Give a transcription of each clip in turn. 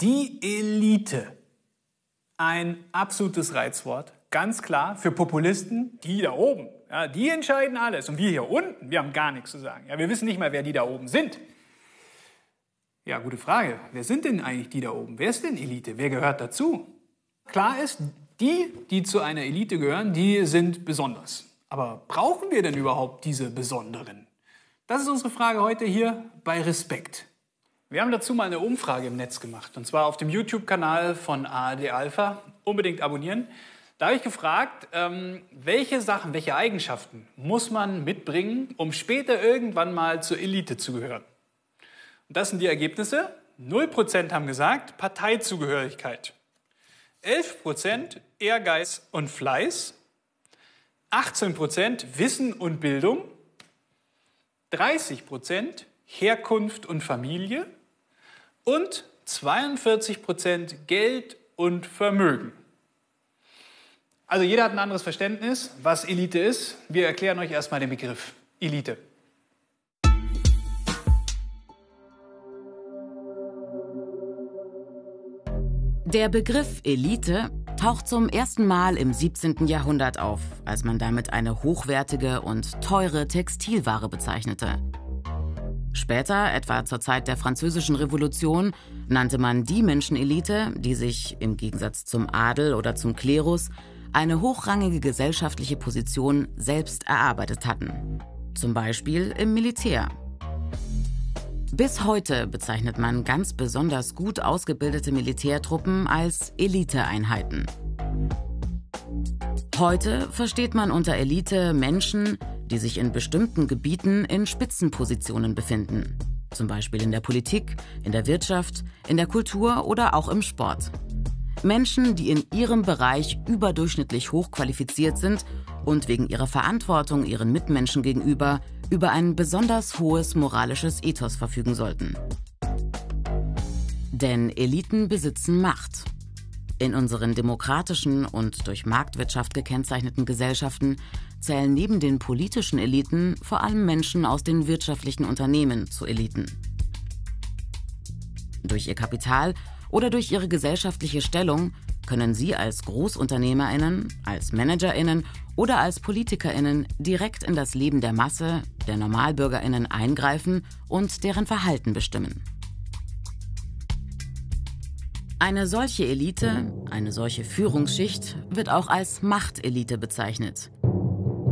Die Elite. Ein absolutes Reizwort. Ganz klar für Populisten, die da oben. Ja, die entscheiden alles. Und wir hier unten, wir haben gar nichts zu sagen. Ja, wir wissen nicht mal, wer die da oben sind. Ja, gute Frage. Wer sind denn eigentlich die da oben? Wer ist denn Elite? Wer gehört dazu? Klar ist, die, die zu einer Elite gehören, die sind besonders. Aber brauchen wir denn überhaupt diese Besonderen? Das ist unsere Frage heute hier bei Respekt. Wir haben dazu mal eine Umfrage im Netz gemacht, und zwar auf dem YouTube-Kanal von ARD Alpha. Unbedingt abonnieren. Da habe ich gefragt, ähm, welche Sachen, welche Eigenschaften muss man mitbringen, um später irgendwann mal zur Elite zu gehören? Und das sind die Ergebnisse. 0% haben gesagt Parteizugehörigkeit. 11% Ehrgeiz und Fleiß. 18% Wissen und Bildung. 30% Herkunft und Familie und 42 Prozent Geld und Vermögen. Also jeder hat ein anderes Verständnis, was Elite ist. Wir erklären euch erstmal den Begriff Elite. Der Begriff Elite taucht zum ersten Mal im 17. Jahrhundert auf, als man damit eine hochwertige und teure Textilware bezeichnete. Später, etwa zur Zeit der Französischen Revolution, nannte man die Menschenelite, die sich, im Gegensatz zum Adel oder zum Klerus, eine hochrangige gesellschaftliche Position selbst erarbeitet hatten. Zum Beispiel im Militär. Bis heute bezeichnet man ganz besonders gut ausgebildete Militärtruppen als Eliteeinheiten. Heute versteht man unter Elite Menschen, die sich in bestimmten Gebieten in Spitzenpositionen befinden. Zum Beispiel in der Politik, in der Wirtschaft, in der Kultur oder auch im Sport. Menschen, die in ihrem Bereich überdurchschnittlich hochqualifiziert sind und wegen ihrer Verantwortung ihren Mitmenschen gegenüber über ein besonders hohes moralisches Ethos verfügen sollten. Denn Eliten besitzen Macht. In unseren demokratischen und durch Marktwirtschaft gekennzeichneten Gesellschaften zählen neben den politischen Eliten vor allem Menschen aus den wirtschaftlichen Unternehmen zu Eliten. Durch ihr Kapital oder durch ihre gesellschaftliche Stellung können sie als Großunternehmerinnen, als Managerinnen oder als Politikerinnen direkt in das Leben der Masse, der Normalbürgerinnen eingreifen und deren Verhalten bestimmen. Eine solche Elite, eine solche Führungsschicht wird auch als Machtelite bezeichnet.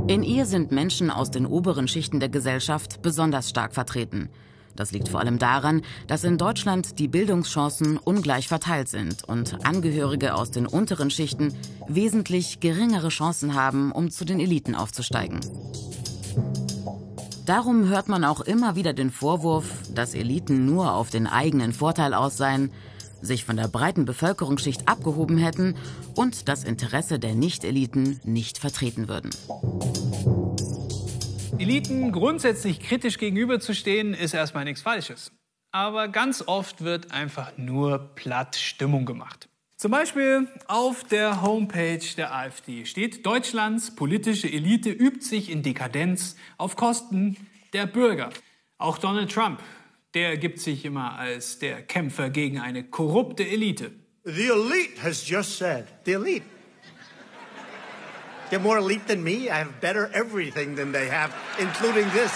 In ihr sind Menschen aus den oberen Schichten der Gesellschaft besonders stark vertreten. Das liegt vor allem daran, dass in Deutschland die Bildungschancen ungleich verteilt sind und Angehörige aus den unteren Schichten wesentlich geringere Chancen haben, um zu den Eliten aufzusteigen. Darum hört man auch immer wieder den Vorwurf, dass Eliten nur auf den eigenen Vorteil aus seien, sich von der breiten Bevölkerungsschicht abgehoben hätten und das Interesse der Nicht-Eliten nicht vertreten würden. Eliten grundsätzlich kritisch gegenüberzustehen, ist erstmal nichts Falsches. Aber ganz oft wird einfach nur platt Stimmung gemacht. Zum Beispiel auf der Homepage der AfD steht, Deutschlands politische Elite übt sich in Dekadenz auf Kosten der Bürger. Auch Donald Trump der gibt sich immer als der Kämpfer gegen eine korrupte Elite. The elite has just said, the elite. They're more elite than me. I have better everything than they have, including this.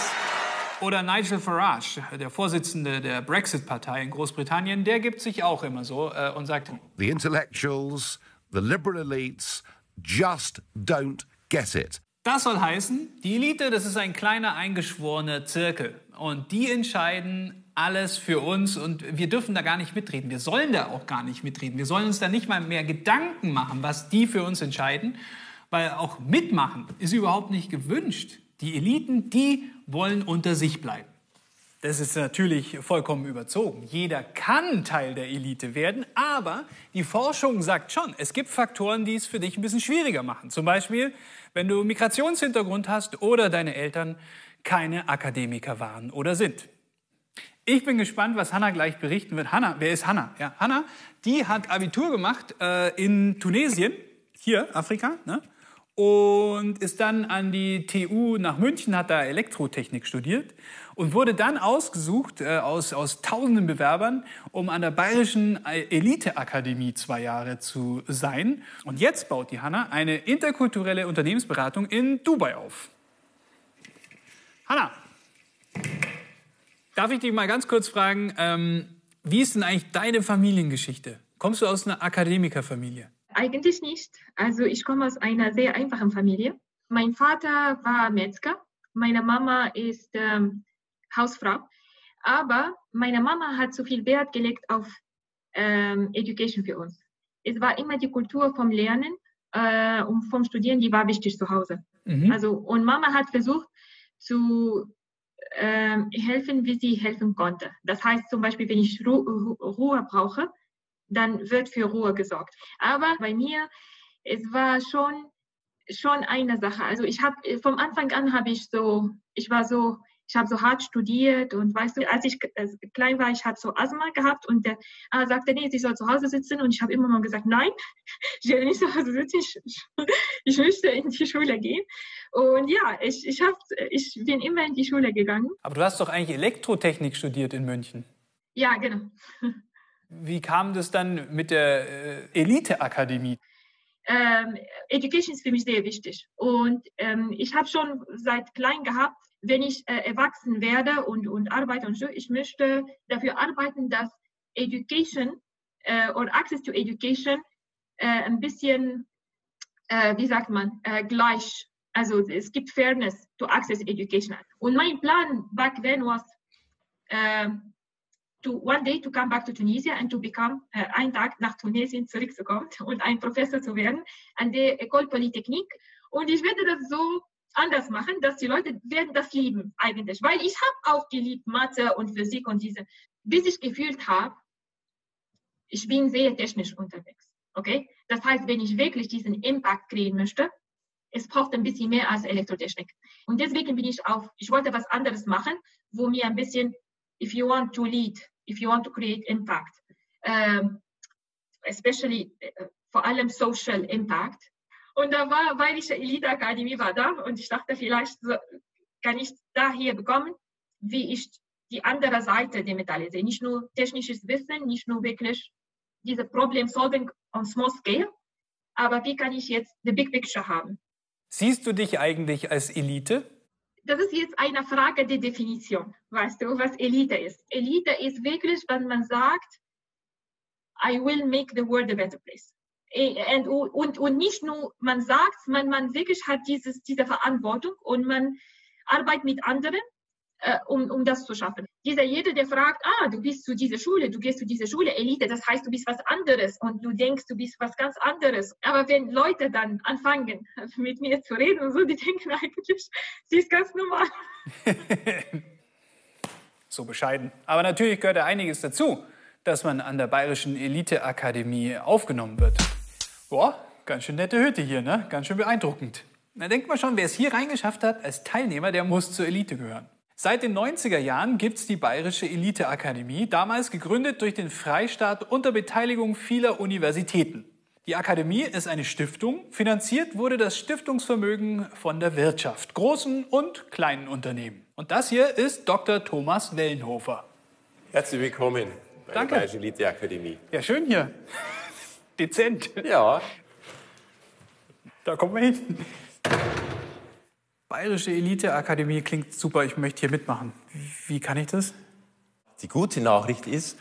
Oder Nigel Farage, der Vorsitzende der Brexit-Partei in Großbritannien, der gibt sich auch immer so äh, und sagt: The intellectuals, the liberal elites just don't get it. Das soll heißen, die Elite, das ist ein kleiner eingeschworener Zirkel und die entscheiden alles für uns und wir dürfen da gar nicht mitreden. Wir sollen da auch gar nicht mitreden. Wir sollen uns da nicht mal mehr Gedanken machen, was die für uns entscheiden, weil auch mitmachen ist überhaupt nicht gewünscht. Die Eliten, die wollen unter sich bleiben. Das ist natürlich vollkommen überzogen. Jeder kann Teil der Elite werden, aber die Forschung sagt schon, es gibt Faktoren, die es für dich ein bisschen schwieriger machen. Zum Beispiel, wenn du Migrationshintergrund hast oder deine Eltern keine Akademiker waren oder sind. Ich bin gespannt, was Hanna gleich berichten wird. Hanna, wer ist Hanna? Ja, Hanna, die hat Abitur gemacht äh, in Tunesien, hier Afrika, ne? und ist dann an die TU nach München, hat da Elektrotechnik studiert und wurde dann ausgesucht äh, aus, aus tausenden Bewerbern, um an der Bayerischen Eliteakademie zwei Jahre zu sein. Und jetzt baut die Hanna eine interkulturelle Unternehmensberatung in Dubai auf. Hanna, darf ich dich mal ganz kurz fragen, ähm, wie ist denn eigentlich deine Familiengeschichte? Kommst du aus einer Akademikerfamilie? Eigentlich nicht. Also ich komme aus einer sehr einfachen Familie. Mein Vater war Metzger, meine Mama ist ähm, Hausfrau. Aber meine Mama hat so viel Wert gelegt auf ähm, Education für uns. Es war immer die Kultur vom Lernen äh, und vom Studieren, die war wichtig zu Hause. Mhm. Also, und Mama hat versucht zu ähm, helfen, wie sie helfen konnte. Das heißt zum Beispiel, wenn ich Ru Ruhe brauche, dann wird für Ruhe gesorgt. Aber bei mir, es war schon schon eine Sache. Also ich habe vom Anfang an habe ich so, ich war so ich habe so hart studiert und weißt du, als ich äh, klein war, ich habe so Asthma gehabt und der äh, sagte, nee, ich soll zu Hause sitzen und ich habe immer mal gesagt, nein, ich will nicht zu Hause sitzen, ich, ich möchte in die Schule gehen. Und ja, ich, ich, hab, ich bin immer in die Schule gegangen. Aber du hast doch eigentlich Elektrotechnik studiert in München. Ja, genau. Wie kam das dann mit der äh, Elite-Akademie? Ähm, Education ist für mich sehr wichtig. Und ähm, ich habe schon seit klein gehabt, wenn ich äh, erwachsen werde und, und arbeite und so, ich möchte dafür arbeiten, dass Education äh, oder Access to Education äh, ein bisschen, äh, wie sagt man, äh, gleich. Also es gibt Fairness to Access Education. Und mein Plan back then was uh, to one day to come back to Tunisia and to become einen Tag nach Tunesien zurückzukommen und ein Professor zu werden an der École Polytechnique. Und ich werde das so anders machen, dass die Leute werden das lieben eigentlich. Weil ich habe auch geliebt Mathe und Physik und diese, bis ich gefühlt habe, ich bin sehr technisch unterwegs. Okay? Das heißt, wenn ich wirklich diesen Impact kriegen möchte, es braucht ein bisschen mehr als Elektrotechnik. Und deswegen bin ich auf, ich wollte was anderes machen, wo mir ein bisschen, if you want to lead, if you want to create impact, um, especially, uh, vor allem social impact, und da war Bayerische Elite-Akademie war da und ich dachte, vielleicht kann ich daher bekommen, wie ich die andere Seite der Medaille sehe. Nicht nur technisches Wissen, nicht nur wirklich diese Problem-Solving on small scale, aber wie kann ich jetzt the big picture haben? Siehst du dich eigentlich als Elite? Das ist jetzt eine Frage der Definition, weißt du, was Elite ist. Elite ist wirklich, wenn man sagt, I will make the world a better place. Äh, und, und, und nicht nur, man sagt, man, man wirklich hat dieses, diese Verantwortung und man arbeitet mit anderen, äh, um, um das zu schaffen. Dieser jeder, der fragt, ah, du bist zu dieser Schule, du gehst zu dieser Schule, Elite, das heißt, du bist was anderes und du denkst, du bist was ganz anderes. Aber wenn Leute dann anfangen, mit mir zu reden und so, die denken eigentlich, sie ist ganz normal. so bescheiden. Aber natürlich gehört da einiges dazu, dass man an der Bayerischen Eliteakademie aufgenommen wird. Boah, ganz schön nette Hütte hier, ne? Ganz schön beeindruckend. Da denkt man schon, wer es hier reingeschafft hat als Teilnehmer, der muss zur Elite gehören. Seit den 90er Jahren gibt es die Bayerische Eliteakademie, damals gegründet durch den Freistaat unter Beteiligung vieler Universitäten. Die Akademie ist eine Stiftung. Finanziert wurde das Stiftungsvermögen von der Wirtschaft, großen und kleinen Unternehmen. Und das hier ist Dr. Thomas Wellenhofer. Herzlich willkommen bei Danke. der Bayerischen Eliteakademie. Ja, schön hier dezent. Ja. Da kommen wir hin. Bayerische Eliteakademie klingt super, ich möchte hier mitmachen. Wie kann ich das? Die gute Nachricht ist,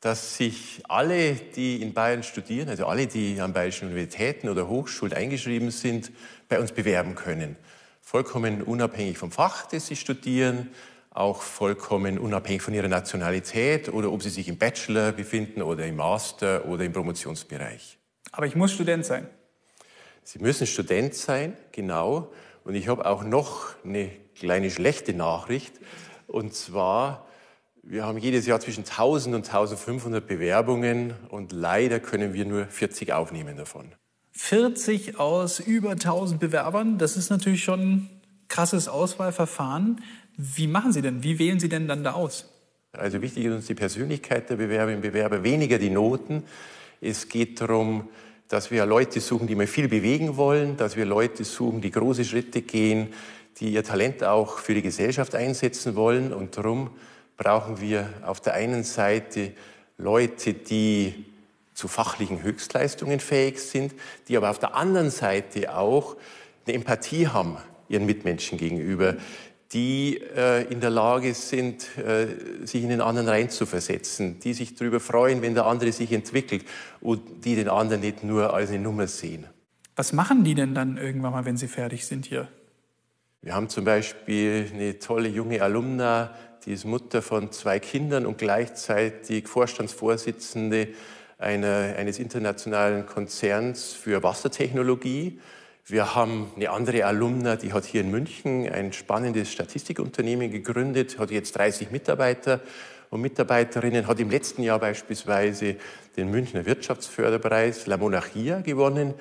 dass sich alle, die in Bayern studieren, also alle, die an bayerischen Universitäten oder Hochschulen eingeschrieben sind, bei uns bewerben können. Vollkommen unabhängig vom Fach, das sie studieren, auch vollkommen unabhängig von ihrer Nationalität oder ob sie sich im Bachelor befinden oder im Master oder im Promotionsbereich. Aber ich muss Student sein. Sie müssen Student sein, genau. Und ich habe auch noch eine kleine schlechte Nachricht. Und zwar, wir haben jedes Jahr zwischen 1000 und 1500 Bewerbungen und leider können wir nur 40 aufnehmen davon. 40 aus über 1000 Bewerbern, das ist natürlich schon ein krasses Auswahlverfahren. Wie machen Sie denn? Wie wählen Sie denn dann da aus? Also wichtig ist uns die Persönlichkeit der Bewerberinnen und Bewerber, weniger die Noten. Es geht darum, dass wir Leute suchen, die mal viel bewegen wollen, dass wir Leute suchen, die große Schritte gehen, die ihr Talent auch für die Gesellschaft einsetzen wollen. Und darum brauchen wir auf der einen Seite Leute, die zu fachlichen Höchstleistungen fähig sind, die aber auf der anderen Seite auch eine Empathie haben ihren Mitmenschen gegenüber, die äh, in der Lage sind, äh, sich in den anderen reinzuversetzen, die sich darüber freuen, wenn der andere sich entwickelt und die den anderen nicht nur als eine Nummer sehen. Was machen die denn dann irgendwann mal, wenn sie fertig sind hier? Wir haben zum Beispiel eine tolle junge Alumna, die ist Mutter von zwei Kindern und gleichzeitig Vorstandsvorsitzende einer, eines internationalen Konzerns für Wassertechnologie. Wir haben eine andere Alumna, die hat hier in München ein spannendes Statistikunternehmen gegründet, hat jetzt 30 Mitarbeiter und Mitarbeiterinnen, hat im letzten Jahr beispielsweise den Münchner Wirtschaftsförderpreis La Monarchia gewonnen.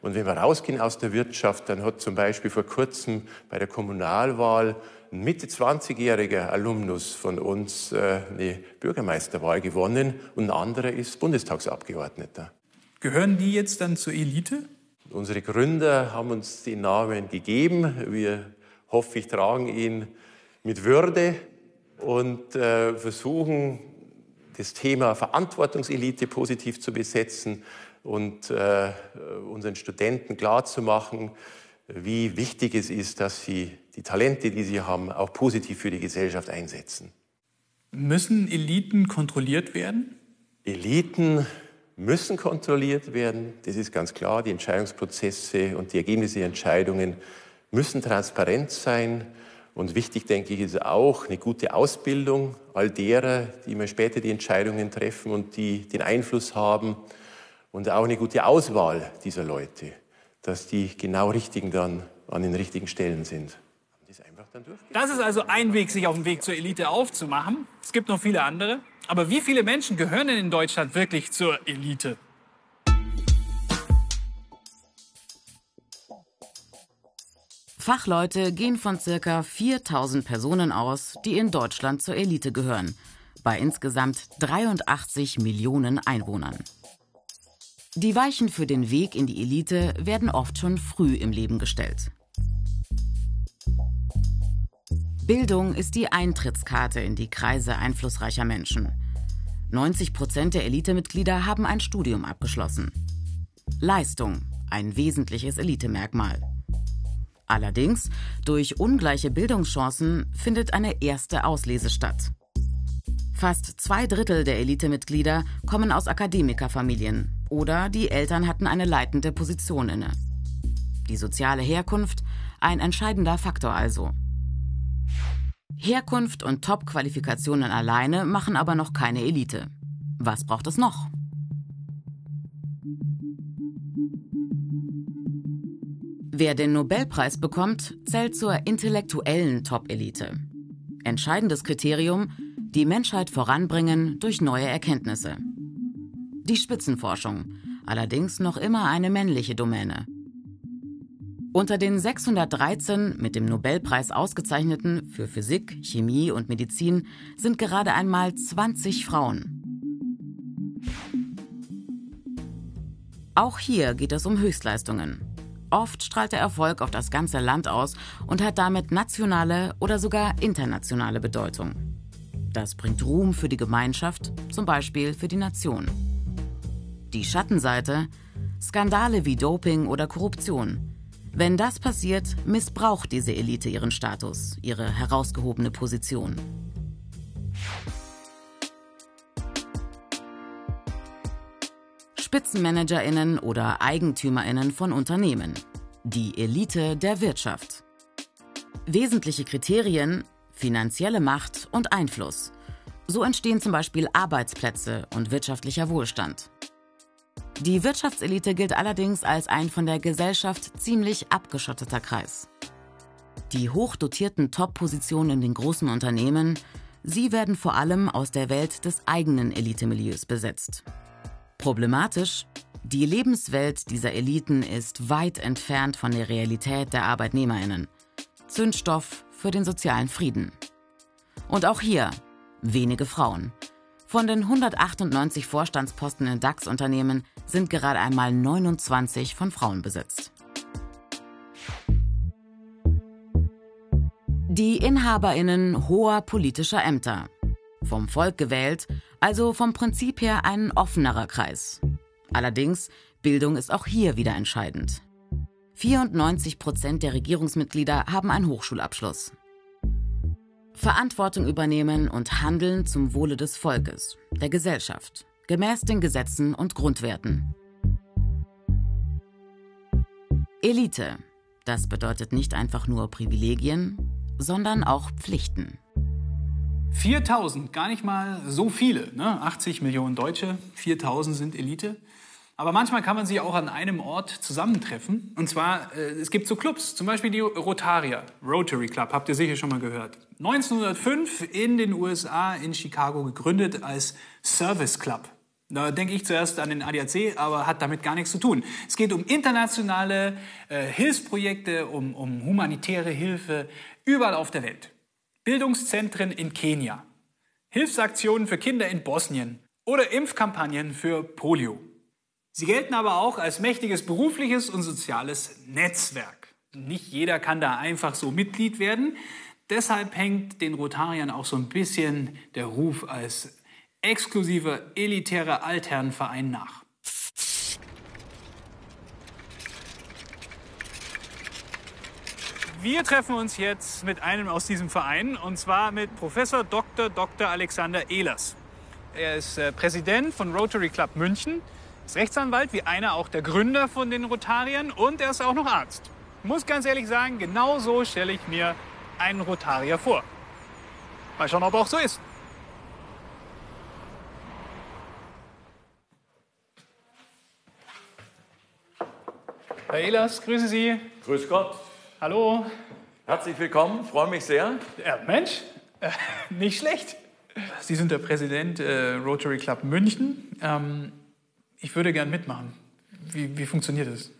Und wenn wir rausgehen aus der Wirtschaft, dann hat zum Beispiel vor kurzem bei der Kommunalwahl ein Mitte 20-jähriger Alumnus von uns äh, eine Bürgermeisterwahl gewonnen und ein anderer ist Bundestagsabgeordneter. Gehören die jetzt dann zur Elite? Unsere Gründer haben uns den Namen gegeben. Wir hoffe ich tragen ihn mit Würde und äh, versuchen das Thema Verantwortungselite positiv zu besetzen und äh, unseren Studenten klarzumachen, wie wichtig es ist, dass sie die Talente, die sie haben, auch positiv für die Gesellschaft einsetzen. Müssen Eliten kontrolliert werden? Eliten müssen kontrolliert werden. Das ist ganz klar. Die Entscheidungsprozesse und die Ergebnisse der Entscheidungen müssen transparent sein. Und wichtig, denke ich, ist auch eine gute Ausbildung all derer, die immer später die Entscheidungen treffen und die den Einfluss haben. Und auch eine gute Auswahl dieser Leute, dass die genau richtigen dann an den richtigen Stellen sind. Das ist also ein Weg, sich auf dem Weg zur Elite aufzumachen. Es gibt noch viele andere. Aber wie viele Menschen gehören denn in Deutschland wirklich zur Elite? Fachleute gehen von ca. 4000 Personen aus, die in Deutschland zur Elite gehören, bei insgesamt 83 Millionen Einwohnern. Die Weichen für den Weg in die Elite werden oft schon früh im Leben gestellt. Bildung ist die Eintrittskarte in die Kreise einflussreicher Menschen. 90 Prozent der Elitemitglieder haben ein Studium abgeschlossen. Leistung, ein wesentliches Elitemerkmal. Allerdings, durch ungleiche Bildungschancen findet eine erste Auslese statt. Fast zwei Drittel der Elitemitglieder kommen aus Akademikerfamilien oder die Eltern hatten eine leitende Position inne. Die soziale Herkunft ein entscheidender Faktor also. Herkunft und Top-Qualifikationen alleine machen aber noch keine Elite. Was braucht es noch? Wer den Nobelpreis bekommt, zählt zur intellektuellen Top-Elite. Entscheidendes Kriterium, die Menschheit voranbringen durch neue Erkenntnisse. Die Spitzenforschung, allerdings noch immer eine männliche Domäne. Unter den 613 mit dem Nobelpreis ausgezeichneten für Physik, Chemie und Medizin sind gerade einmal 20 Frauen. Auch hier geht es um Höchstleistungen. Oft strahlt der Erfolg auf das ganze Land aus und hat damit nationale oder sogar internationale Bedeutung. Das bringt Ruhm für die Gemeinschaft, zum Beispiel für die Nation. Die Schattenseite? Skandale wie Doping oder Korruption wenn das passiert, missbraucht diese Elite ihren Status, ihre herausgehobene Position. Spitzenmanagerinnen oder Eigentümerinnen von Unternehmen. Die Elite der Wirtschaft. Wesentliche Kriterien finanzielle Macht und Einfluss. So entstehen zum Beispiel Arbeitsplätze und wirtschaftlicher Wohlstand. Die Wirtschaftselite gilt allerdings als ein von der Gesellschaft ziemlich abgeschotteter Kreis. Die hochdotierten Top-Positionen in den großen Unternehmen, sie werden vor allem aus der Welt des eigenen Elitemilieus besetzt. Problematisch, die Lebenswelt dieser Eliten ist weit entfernt von der Realität der Arbeitnehmerinnen. Zündstoff für den sozialen Frieden. Und auch hier wenige Frauen. Von den 198 Vorstandsposten in DAX-Unternehmen sind gerade einmal 29 von Frauen besetzt. Die Inhaberinnen hoher politischer Ämter. Vom Volk gewählt, also vom Prinzip her ein offenerer Kreis. Allerdings, Bildung ist auch hier wieder entscheidend. 94 Prozent der Regierungsmitglieder haben einen Hochschulabschluss. Verantwortung übernehmen und handeln zum Wohle des Volkes, der Gesellschaft, gemäß den Gesetzen und Grundwerten. Elite. Das bedeutet nicht einfach nur Privilegien, sondern auch Pflichten. 4000, gar nicht mal so viele. Ne? 80 Millionen Deutsche, 4000 sind Elite. Aber manchmal kann man sie auch an einem Ort zusammentreffen. Und zwar, äh, es gibt so Clubs, zum Beispiel die Rotarier, Rotary Club, habt ihr sicher schon mal gehört. 1905 in den USA, in Chicago gegründet als Service Club. Da denke ich zuerst an den ADAC, aber hat damit gar nichts zu tun. Es geht um internationale äh, Hilfsprojekte, um, um humanitäre Hilfe überall auf der Welt. Bildungszentren in Kenia, Hilfsaktionen für Kinder in Bosnien oder Impfkampagnen für Polio. Sie gelten aber auch als mächtiges berufliches und soziales Netzwerk. Nicht jeder kann da einfach so Mitglied werden. Deshalb hängt den Rotariern auch so ein bisschen der Ruf als exklusiver, elitärer Altherrenverein nach. Wir treffen uns jetzt mit einem aus diesem Verein und zwar mit Professor Dr. Dr. Alexander Ehlers. Er ist äh, Präsident von Rotary Club München, ist Rechtsanwalt, wie einer auch der Gründer von den Rotariern und er ist auch noch Arzt. Muss ganz ehrlich sagen, genau so stelle ich mir einen Rotarier vor. Mal schauen, ob er auch so ist. Herr Ehlers, grüße Sie. Grüß Gott. Hallo. Herzlich willkommen, freue mich sehr. Ja, Mensch, äh, nicht schlecht. Sie sind der Präsident äh, Rotary Club München. Ähm, ich würde gern mitmachen. Wie, wie funktioniert das?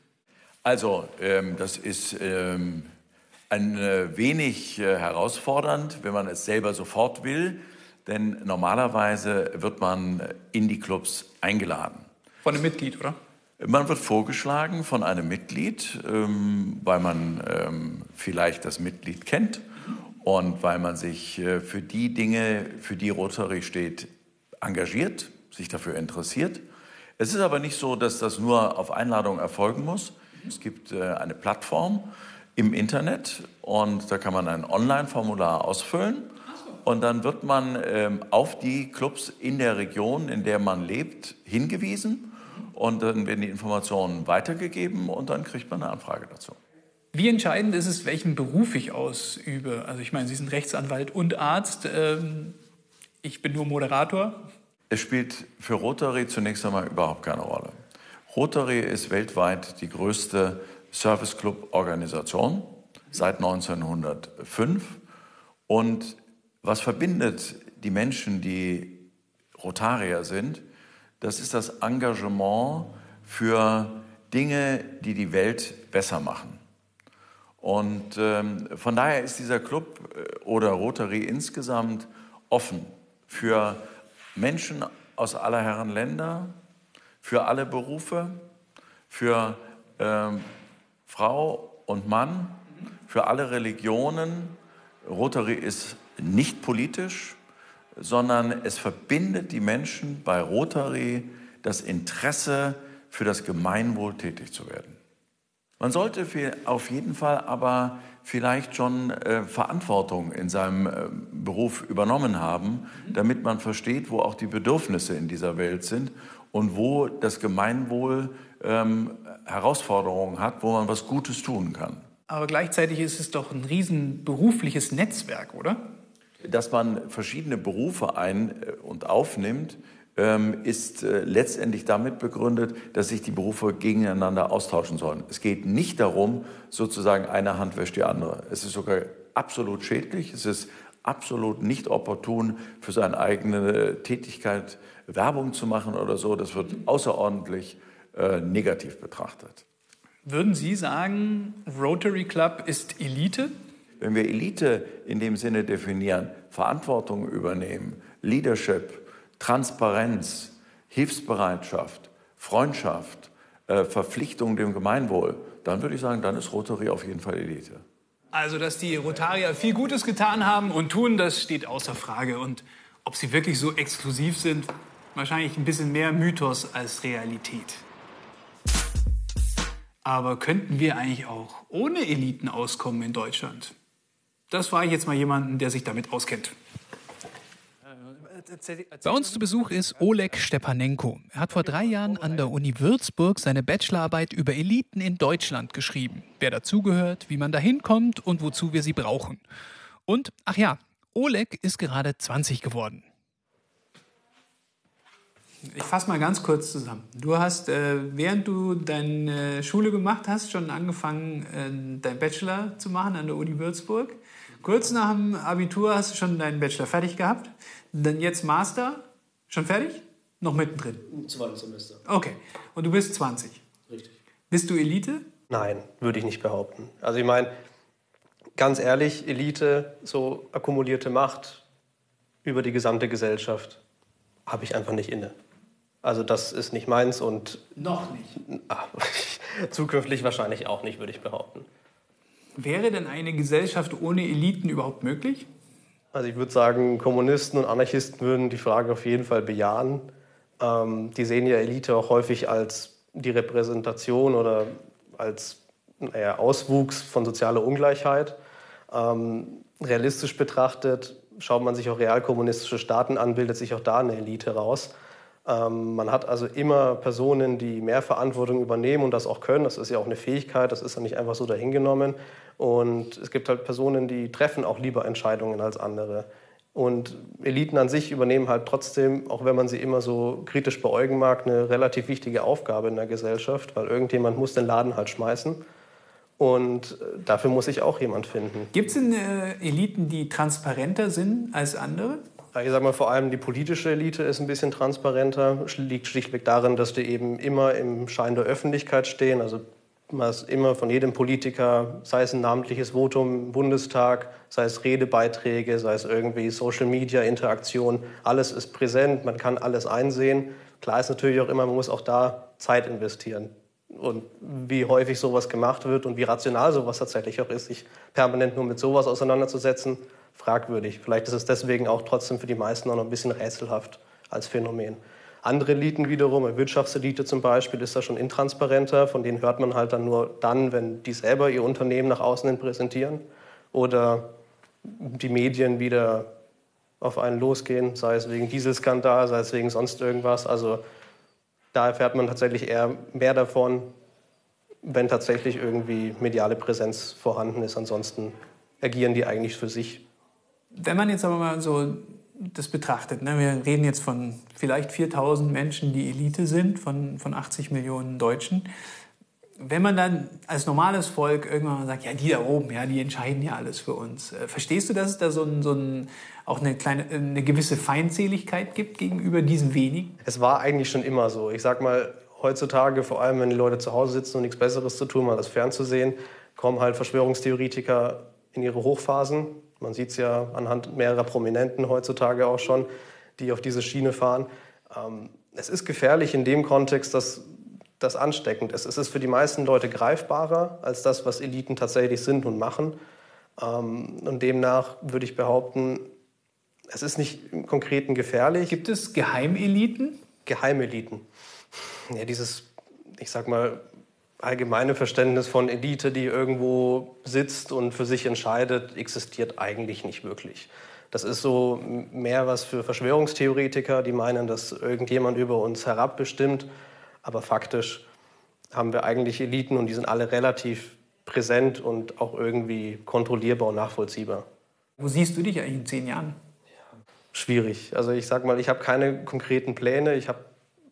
Also, ähm, das ist ähm, ein äh, wenig äh, herausfordernd, wenn man es selber sofort will, denn normalerweise wird man in die Clubs eingeladen. Von einem Mitglied, oder? Man wird vorgeschlagen von einem Mitglied, ähm, weil man ähm, vielleicht das Mitglied kennt und weil man sich äh, für die Dinge, für die Rotary steht, engagiert, sich dafür interessiert. Es ist aber nicht so, dass das nur auf Einladung erfolgen muss. Es gibt äh, eine Plattform im Internet und da kann man ein Online-Formular ausfüllen und dann wird man ähm, auf die Clubs in der Region, in der man lebt, hingewiesen und dann werden die Informationen weitergegeben und dann kriegt man eine Anfrage dazu. Wie entscheidend ist es, welchen Beruf ich ausübe? Also ich meine, Sie sind Rechtsanwalt und Arzt. Ähm, ich bin nur Moderator. Es spielt für Rotary zunächst einmal überhaupt keine Rolle. Rotary ist weltweit die größte Service Club Organisation seit 1905. Und was verbindet die Menschen, die Rotarier sind, das ist das Engagement für Dinge, die die Welt besser machen. Und ähm, von daher ist dieser Club äh, oder Rotary insgesamt offen für Menschen aus aller Herren Länder, für alle Berufe, für ähm, Frau und Mann, für alle Religionen. Rotary ist nicht politisch, sondern es verbindet die Menschen bei Rotary das Interesse, für das Gemeinwohl tätig zu werden. Man sollte auf jeden Fall aber vielleicht schon äh, Verantwortung in seinem äh, Beruf übernommen haben, damit man versteht, wo auch die Bedürfnisse in dieser Welt sind und wo das Gemeinwohl ähm, Herausforderungen hat, wo man was Gutes tun kann. Aber gleichzeitig ist es doch ein riesen berufliches Netzwerk, oder? dass man verschiedene Berufe ein- äh, und aufnimmt, ist äh, letztendlich damit begründet, dass sich die Berufe gegeneinander austauschen sollen. Es geht nicht darum, sozusagen eine Hand wäscht die andere. Es ist sogar absolut schädlich. Es ist absolut nicht opportun, für seine eigene Tätigkeit Werbung zu machen oder so. Das wird außerordentlich äh, negativ betrachtet. Würden Sie sagen, Rotary Club ist Elite? Wenn wir Elite in dem Sinne definieren, Verantwortung übernehmen, Leadership, Transparenz, Hilfsbereitschaft, Freundschaft, äh, Verpflichtung dem Gemeinwohl, dann würde ich sagen, dann ist Rotary auf jeden Fall Elite. Also, dass die Rotarier viel Gutes getan haben und tun, das steht außer Frage. Und ob sie wirklich so exklusiv sind, wahrscheinlich ein bisschen mehr Mythos als Realität. Aber könnten wir eigentlich auch ohne Eliten auskommen in Deutschland? Das frage ich jetzt mal jemanden, der sich damit auskennt. Bei uns zu Besuch ist Oleg Stepanenko. Er hat vor drei Jahren an der Uni Würzburg seine Bachelorarbeit über Eliten in Deutschland geschrieben. Wer dazugehört, wie man da hinkommt und wozu wir sie brauchen. Und, ach ja, Oleg ist gerade 20 geworden. Ich fasse mal ganz kurz zusammen. Du hast, äh, während du deine Schule gemacht hast, schon angefangen, äh, deinen Bachelor zu machen an der Uni Würzburg. Kurz nach dem Abitur hast du schon deinen Bachelor fertig gehabt. Dann jetzt Master. Schon fertig? Noch mittendrin? Im zweiten Semester. Okay. Und du bist 20? Richtig. Bist du Elite? Nein, würde ich nicht behaupten. Also ich meine, ganz ehrlich, Elite, so akkumulierte Macht über die gesamte Gesellschaft, habe ich einfach nicht inne. Also das ist nicht meins und Noch nicht. ah, zukünftig wahrscheinlich auch nicht, würde ich behaupten. Wäre denn eine Gesellschaft ohne Eliten überhaupt möglich? Also ich würde sagen, Kommunisten und Anarchisten würden die Frage auf jeden Fall bejahen. Ähm, die sehen ja Elite auch häufig als die Repräsentation oder als naja, Auswuchs von sozialer Ungleichheit. Ähm, realistisch betrachtet schaut man sich auch realkommunistische Staaten an, bildet sich auch da eine Elite raus. Ähm, man hat also immer Personen, die mehr Verantwortung übernehmen und das auch können. Das ist ja auch eine Fähigkeit, das ist ja nicht einfach so dahingenommen. Und es gibt halt Personen, die treffen auch lieber Entscheidungen als andere. Und Eliten an sich übernehmen halt trotzdem, auch wenn man sie immer so kritisch beäugen mag, eine relativ wichtige Aufgabe in der Gesellschaft, weil irgendjemand muss den Laden halt schmeißen. Und äh, dafür muss sich auch jemand finden. Gibt es denn äh, Eliten, die transparenter sind als andere? Ich sage mal, vor allem die politische Elite ist ein bisschen transparenter. Liegt schlichtweg darin, dass die eben immer im Schein der Öffentlichkeit stehen. Also was immer von jedem Politiker, sei es ein namentliches Votum im Bundestag, sei es Redebeiträge, sei es irgendwie Social Media Interaktion, alles ist präsent, man kann alles einsehen. Klar ist natürlich auch immer, man muss auch da Zeit investieren. Und wie häufig sowas gemacht wird und wie rational sowas tatsächlich auch ist, sich permanent nur mit sowas auseinanderzusetzen, fragwürdig. Vielleicht ist es deswegen auch trotzdem für die meisten auch noch ein bisschen rätselhaft als Phänomen. Andere Eliten wiederum, eine Wirtschaftselite zum Beispiel, ist da schon intransparenter. Von denen hört man halt dann nur dann, wenn die selber ihr Unternehmen nach außen hin präsentieren oder die Medien wieder auf einen losgehen, sei es wegen Dieselskandal, sei es wegen sonst irgendwas. Also da erfährt man tatsächlich eher mehr davon, wenn tatsächlich irgendwie mediale Präsenz vorhanden ist. Ansonsten agieren die eigentlich für sich. Wenn man jetzt aber mal so das betrachtet, ne? wir reden jetzt von vielleicht 4000 Menschen, die Elite sind, von, von 80 Millionen Deutschen. Wenn man dann als normales Volk irgendwann mal sagt, ja, die da oben, ja, die entscheiden ja alles für uns. Äh, verstehst du, dass es da so, ein, so ein, auch eine, kleine, eine gewisse Feindseligkeit gibt gegenüber diesen wenigen? Es war eigentlich schon immer so. Ich sag mal, heutzutage, vor allem wenn die Leute zu Hause sitzen und nichts Besseres zu tun, mal das fernzusehen, kommen halt Verschwörungstheoretiker in ihre Hochphasen. Man sieht es ja anhand mehrerer Prominenten heutzutage auch schon, die auf diese Schiene fahren. Ähm, es ist gefährlich in dem Kontext, dass das ansteckend ist. Es ist für die meisten Leute greifbarer als das, was Eliten tatsächlich sind und machen. Ähm, und demnach würde ich behaupten, es ist nicht im Konkreten gefährlich. Gibt es Geheimeliten? Geheimeliten. Ja, dieses, ich sag mal, allgemeine Verständnis von Elite, die irgendwo sitzt und für sich entscheidet, existiert eigentlich nicht wirklich. Das ist so mehr was für Verschwörungstheoretiker, die meinen, dass irgendjemand über uns herabbestimmt. Aber faktisch haben wir eigentlich Eliten und die sind alle relativ präsent und auch irgendwie kontrollierbar und nachvollziehbar. Wo siehst du dich eigentlich in zehn Jahren? Schwierig. Also ich sag mal, ich habe keine konkreten Pläne. Ich habe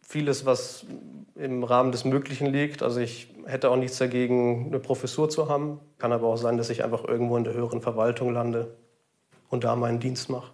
vieles, was im Rahmen des Möglichen liegt. Also ich hätte auch nichts dagegen, eine Professur zu haben. Kann aber auch sein, dass ich einfach irgendwo in der höheren Verwaltung lande und da meinen Dienst mache.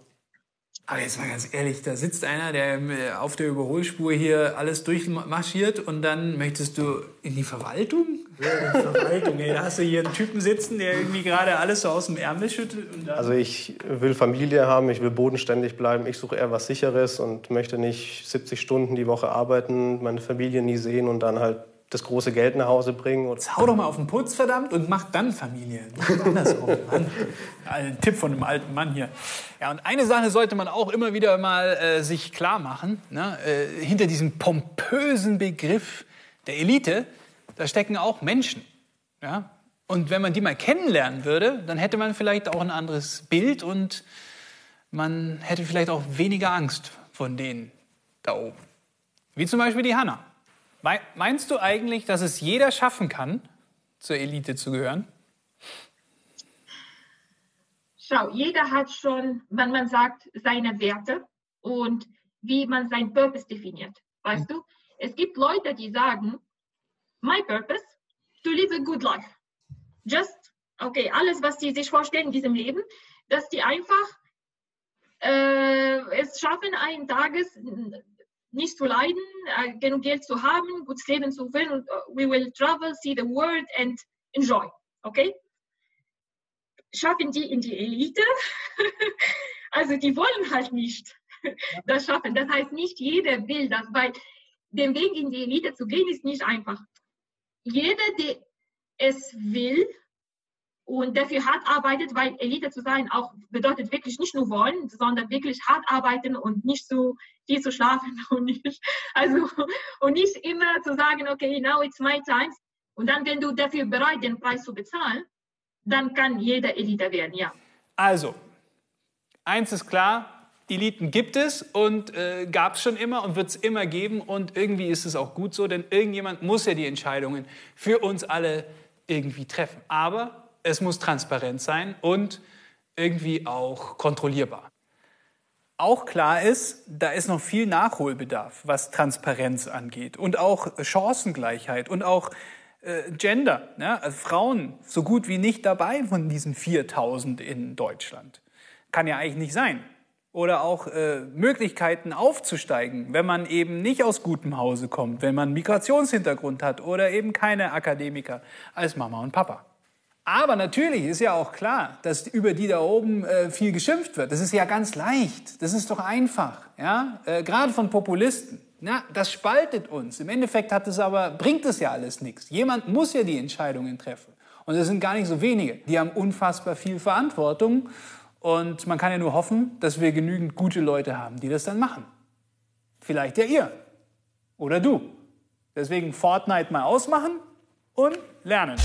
Aber jetzt mal ganz ehrlich, da sitzt einer, der äh, auf der Überholspur hier alles durchmarschiert und dann möchtest du in die Verwaltung? Verwaltung, ey. Da hast du hier einen Typen sitzen, der irgendwie gerade alles so aus dem Ärmel schüttelt. also ich will Familie haben, ich will bodenständig bleiben. Ich suche eher was Sicheres und möchte nicht 70 Stunden die Woche arbeiten, meine Familie nie sehen und dann halt das große Geld nach Hause bringen. Jetzt hau doch mal auf den Putz, verdammt, und mach dann Familie. Andersrum, Mann. Ein Tipp von einem alten Mann hier. Ja, und eine Sache sollte man auch immer wieder mal äh, sich klar machen. Ne? Äh, hinter diesem pompösen Begriff der Elite, da stecken auch Menschen. Ja? Und wenn man die mal kennenlernen würde, dann hätte man vielleicht auch ein anderes Bild und man hätte vielleicht auch weniger Angst von denen da oben. Wie zum Beispiel die Hanna. Meinst du eigentlich, dass es jeder schaffen kann, zur Elite zu gehören? Schau, jeder hat schon, wenn man sagt, seine Werte und wie man sein Purpose definiert. Weißt du? Es gibt Leute, die sagen, my purpose, to live a good life. Just, okay, alles, was sie sich vorstellen in diesem Leben, dass die einfach äh, es schaffen, eines Tages nicht zu leiden, äh, genug Geld zu haben, gutes Leben zu führen und uh, we will travel, see the world and enjoy. Okay? Schaffen die in die Elite? also die wollen halt nicht das schaffen. Das heißt, nicht jeder will das, weil den Weg in die Elite zu gehen ist nicht einfach. Jeder, der es will, und dafür hart arbeitet, weil Elite zu sein auch bedeutet wirklich nicht nur wollen, sondern wirklich hart arbeiten und nicht so viel zu schlafen und nicht, also, und nicht immer zu sagen, okay, now it's my time. Und dann, wenn du dafür bereit den Preis zu bezahlen, dann kann jeder Elite werden, ja. Also, eins ist klar, Eliten gibt es und äh, gab es schon immer und wird es immer geben und irgendwie ist es auch gut so, denn irgendjemand muss ja die Entscheidungen für uns alle irgendwie treffen. Aber es muss transparent sein und irgendwie auch kontrollierbar. Auch klar ist, da ist noch viel Nachholbedarf, was Transparenz angeht und auch Chancengleichheit und auch äh, Gender. Ne? Also Frauen so gut wie nicht dabei von diesen 4000 in Deutschland. Kann ja eigentlich nicht sein. Oder auch äh, Möglichkeiten aufzusteigen, wenn man eben nicht aus gutem Hause kommt, wenn man Migrationshintergrund hat oder eben keine Akademiker als Mama und Papa. Aber natürlich ist ja auch klar, dass über die da oben äh, viel geschimpft wird. Das ist ja ganz leicht. Das ist doch einfach. Ja? Äh, Gerade von Populisten. Na, das spaltet uns. Im Endeffekt hat es aber, bringt es ja alles nichts. Jemand muss ja die Entscheidungen treffen. Und es sind gar nicht so wenige. Die haben unfassbar viel Verantwortung. Und man kann ja nur hoffen, dass wir genügend gute Leute haben, die das dann machen. Vielleicht ja ihr. Oder du. Deswegen Fortnite mal ausmachen und lernen.